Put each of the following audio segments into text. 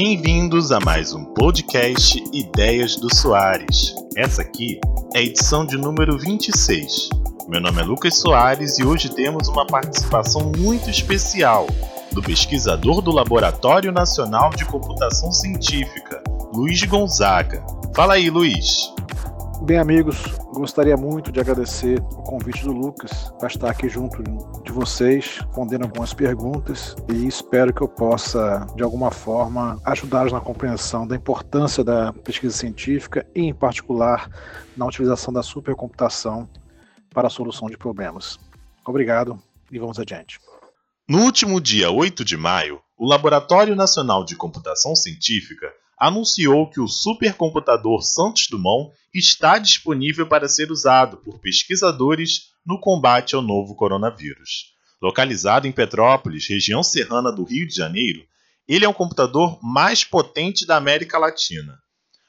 Bem-vindos a mais um podcast Ideias do Soares. Essa aqui é a edição de número 26. Meu nome é Lucas Soares e hoje temos uma participação muito especial do pesquisador do Laboratório Nacional de Computação Científica, Luiz Gonzaga. Fala aí, Luiz. Bem, amigos, gostaria muito de agradecer o convite do Lucas para estar aqui junto de vocês, respondendo algumas perguntas e espero que eu possa, de alguma forma, ajudá-los na compreensão da importância da pesquisa científica e, em particular, na utilização da supercomputação para a solução de problemas. Obrigado e vamos adiante. No último dia 8 de maio, o Laboratório Nacional de Computação Científica anunciou que o supercomputador Santos Dumont está disponível para ser usado por pesquisadores no combate ao novo coronavírus. Localizado em Petrópolis, região serrana do Rio de Janeiro, ele é o computador mais potente da América Latina.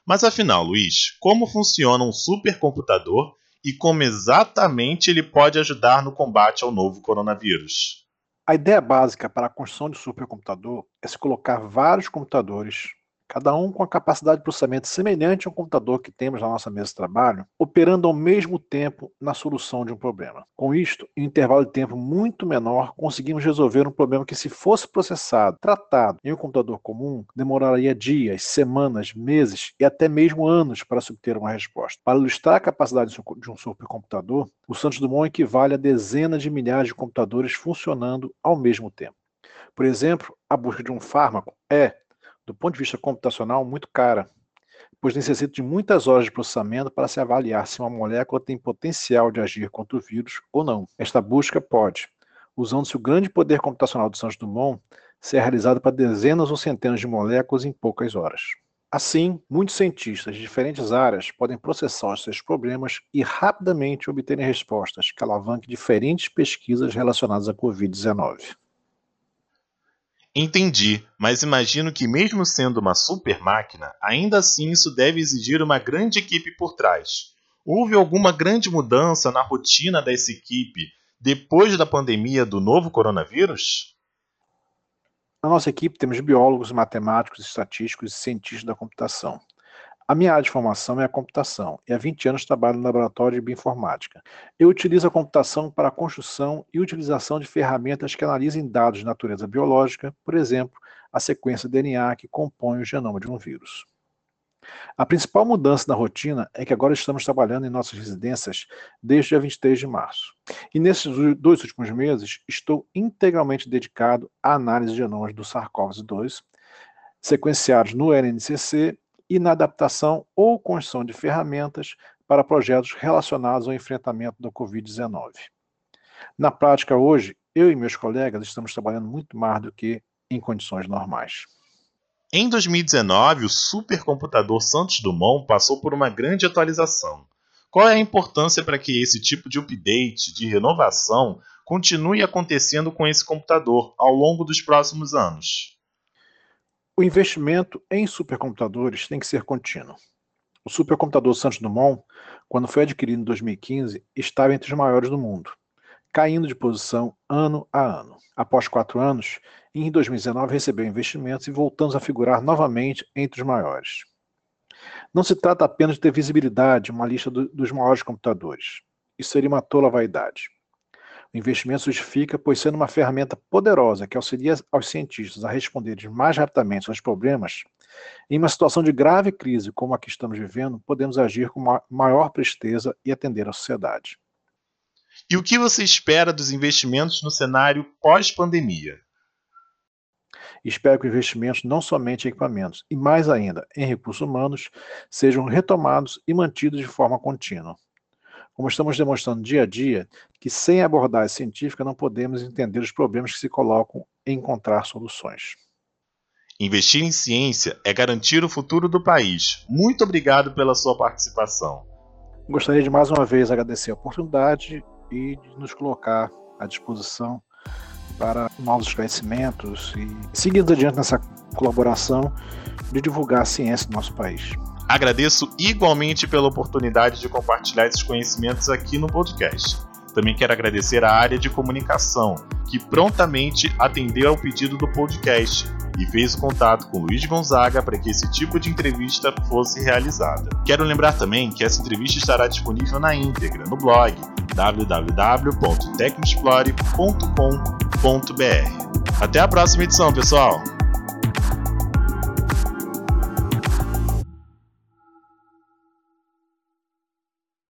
Mas afinal, Luiz, como funciona um supercomputador e como exatamente ele pode ajudar no combate ao novo coronavírus? A ideia básica para a construção de supercomputador é se colocar vários computadores cada um com a capacidade de processamento semelhante ao computador que temos na nossa mesa de trabalho, operando ao mesmo tempo na solução de um problema. Com isto, em um intervalo de tempo muito menor, conseguimos resolver um problema que, se fosse processado, tratado em um computador comum, demoraria dias, semanas, meses e até mesmo anos para se obter uma resposta. Para ilustrar a capacidade de um supercomputador, o Santos Dumont equivale a dezenas de milhares de computadores funcionando ao mesmo tempo. Por exemplo, a busca de um fármaco é, do ponto de vista computacional, muito cara, pois necessita de muitas horas de processamento para se avaliar se uma molécula tem potencial de agir contra o vírus ou não. Esta busca pode, usando-se o grande poder computacional do Santos Dumont, ser realizada para dezenas ou centenas de moléculas em poucas horas. Assim, muitos cientistas de diferentes áreas podem processar os seus problemas e rapidamente obterem respostas que alavanquem diferentes pesquisas relacionadas à Covid-19. Entendi, mas imagino que, mesmo sendo uma super máquina, ainda assim isso deve exigir uma grande equipe por trás. Houve alguma grande mudança na rotina dessa equipe depois da pandemia do novo coronavírus? Na nossa equipe temos biólogos, matemáticos, estatísticos e cientistas da computação. A minha área de formação é a computação e há 20 anos trabalho no laboratório de bioinformática. Eu utilizo a computação para a construção e utilização de ferramentas que analisem dados de natureza biológica, por exemplo, a sequência DNA que compõe o genoma de um vírus. A principal mudança na rotina é que agora estamos trabalhando em nossas residências desde o dia 23 de março. E nesses dois últimos meses estou integralmente dedicado à análise de genomas do SARS-CoV-2, sequenciados no LNCC e na adaptação ou construção de ferramentas para projetos relacionados ao enfrentamento da Covid-19. Na prática, hoje, eu e meus colegas estamos trabalhando muito mais do que em condições normais. Em 2019, o supercomputador Santos Dumont passou por uma grande atualização. Qual é a importância para que esse tipo de update, de renovação, continue acontecendo com esse computador ao longo dos próximos anos? O investimento em supercomputadores tem que ser contínuo. O supercomputador Santos Dumont, quando foi adquirido em 2015, estava entre os maiores do mundo, caindo de posição ano a ano. Após quatro anos, em 2019 recebeu investimentos e voltamos a figurar novamente entre os maiores. Não se trata apenas de ter visibilidade, uma lista do, dos maiores computadores. Isso seria uma tola vaidade. O investimento justifica, pois sendo uma ferramenta poderosa que auxilia aos cientistas a responderem mais rapidamente aos problemas, em uma situação de grave crise como a que estamos vivendo, podemos agir com maior presteza e atender à sociedade. E o que você espera dos investimentos no cenário pós-pandemia? Espero que os investimentos, não somente em equipamentos, e mais ainda em recursos humanos, sejam retomados e mantidos de forma contínua como estamos demonstrando dia a dia, que sem abordagem científica não podemos entender os problemas que se colocam e encontrar soluções. Investir em ciência é garantir o futuro do país. Muito obrigado pela sua participação. Gostaria de mais uma vez agradecer a oportunidade e de nos colocar à disposição para novos esclarecimentos e seguindo adiante nessa colaboração de divulgar a ciência no nosso país. Agradeço igualmente pela oportunidade de compartilhar esses conhecimentos aqui no podcast. Também quero agradecer à área de comunicação, que prontamente atendeu ao pedido do podcast e fez contato com Luiz Gonzaga para que esse tipo de entrevista fosse realizada. Quero lembrar também que essa entrevista estará disponível na íntegra no blog www.tecnoexplore.com.br. Até a próxima edição, pessoal!